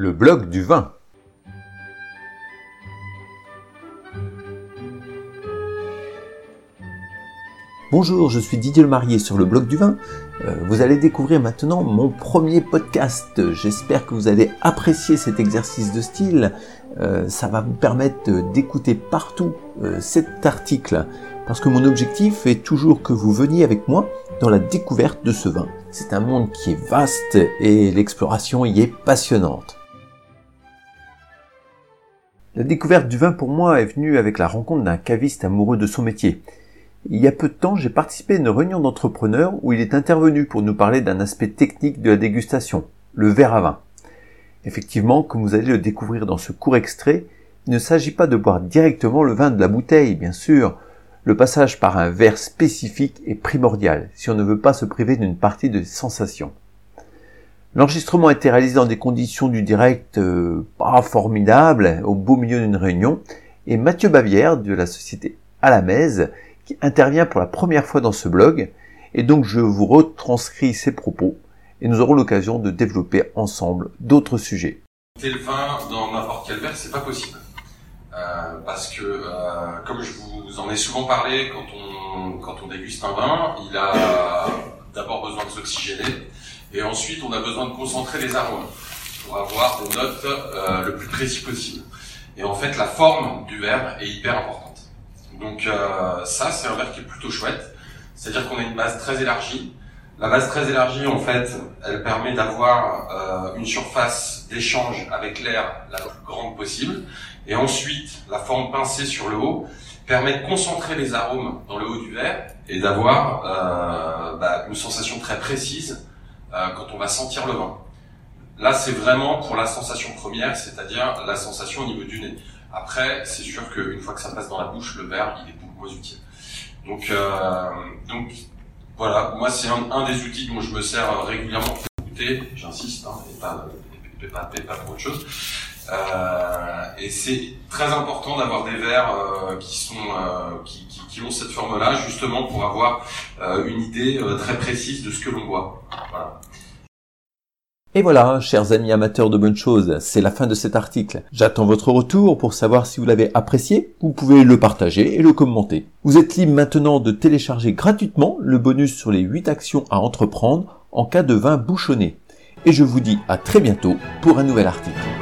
Le blog du vin. Bonjour, je suis Didier Le Marié sur le blog du vin. Euh, vous allez découvrir maintenant mon premier podcast. J'espère que vous allez apprécier cet exercice de style. Euh, ça va vous permettre d'écouter partout euh, cet article parce que mon objectif est toujours que vous veniez avec moi dans la découverte de ce vin. C'est un monde qui est vaste et l'exploration y est passionnante. La découverte du vin pour moi est venue avec la rencontre d'un caviste amoureux de son métier. Il y a peu de temps, j'ai participé à une réunion d'entrepreneurs où il est intervenu pour nous parler d'un aspect technique de la dégustation, le verre à vin. Effectivement, comme vous allez le découvrir dans ce court extrait, il ne s'agit pas de boire directement le vin de la bouteille, bien sûr. Le passage par un verre spécifique est primordial si on ne veut pas se priver d'une partie de sensations. L'enregistrement a été réalisé dans des conditions du direct euh, pas formidables, au beau milieu d'une réunion, et Mathieu Bavière de la société Alamez, qui intervient pour la première fois dans ce blog, et donc je vous retranscris ses propos, et nous aurons l'occasion de développer ensemble d'autres sujets. le vin dans n'importe quel verre, c'est pas possible. Euh, parce que, euh, comme je vous en ai souvent parlé, quand on, quand on déguste un vin, il a d'abord besoin de s'oxygéner, et ensuite, on a besoin de concentrer les arômes pour avoir des notes euh, le plus précis possible. Et en fait, la forme du verre est hyper importante. Donc euh, ça, c'est un verre qui est plutôt chouette. C'est-à-dire qu'on a une base très élargie. La base très élargie, en fait, elle permet d'avoir euh, une surface d'échange avec l'air la plus grande possible. Et ensuite, la forme pincée sur le haut permet de concentrer les arômes dans le haut du verre et d'avoir euh, bah, une sensation très précise euh, quand on va sentir le vin. Là, c'est vraiment pour la sensation première, c'est-à-dire la sensation au niveau du nez. Après, c'est sûr qu'une fois que ça passe dans la bouche, le verre, il est beaucoup moins utile. Donc, euh, donc voilà, moi, c'est un, des outils dont je me sers régulièrement pour goûter, j'insiste, hein, et pas, et pas, pas, pour autre chose. Euh, et c'est très important d'avoir des verres euh, qui sont euh, qui, qui, ont cette forme-là, justement pour avoir euh, une idée très précise de ce que l'on. Voilà. Et voilà, chers amis amateurs de bonnes choses, c'est la fin de cet article. J'attends votre retour pour savoir si vous l'avez apprécié. Vous pouvez le partager et le commenter. Vous êtes libre maintenant de télécharger gratuitement le bonus sur les 8 actions à entreprendre en cas de vin bouchonné. Et je vous dis à très bientôt pour un nouvel article.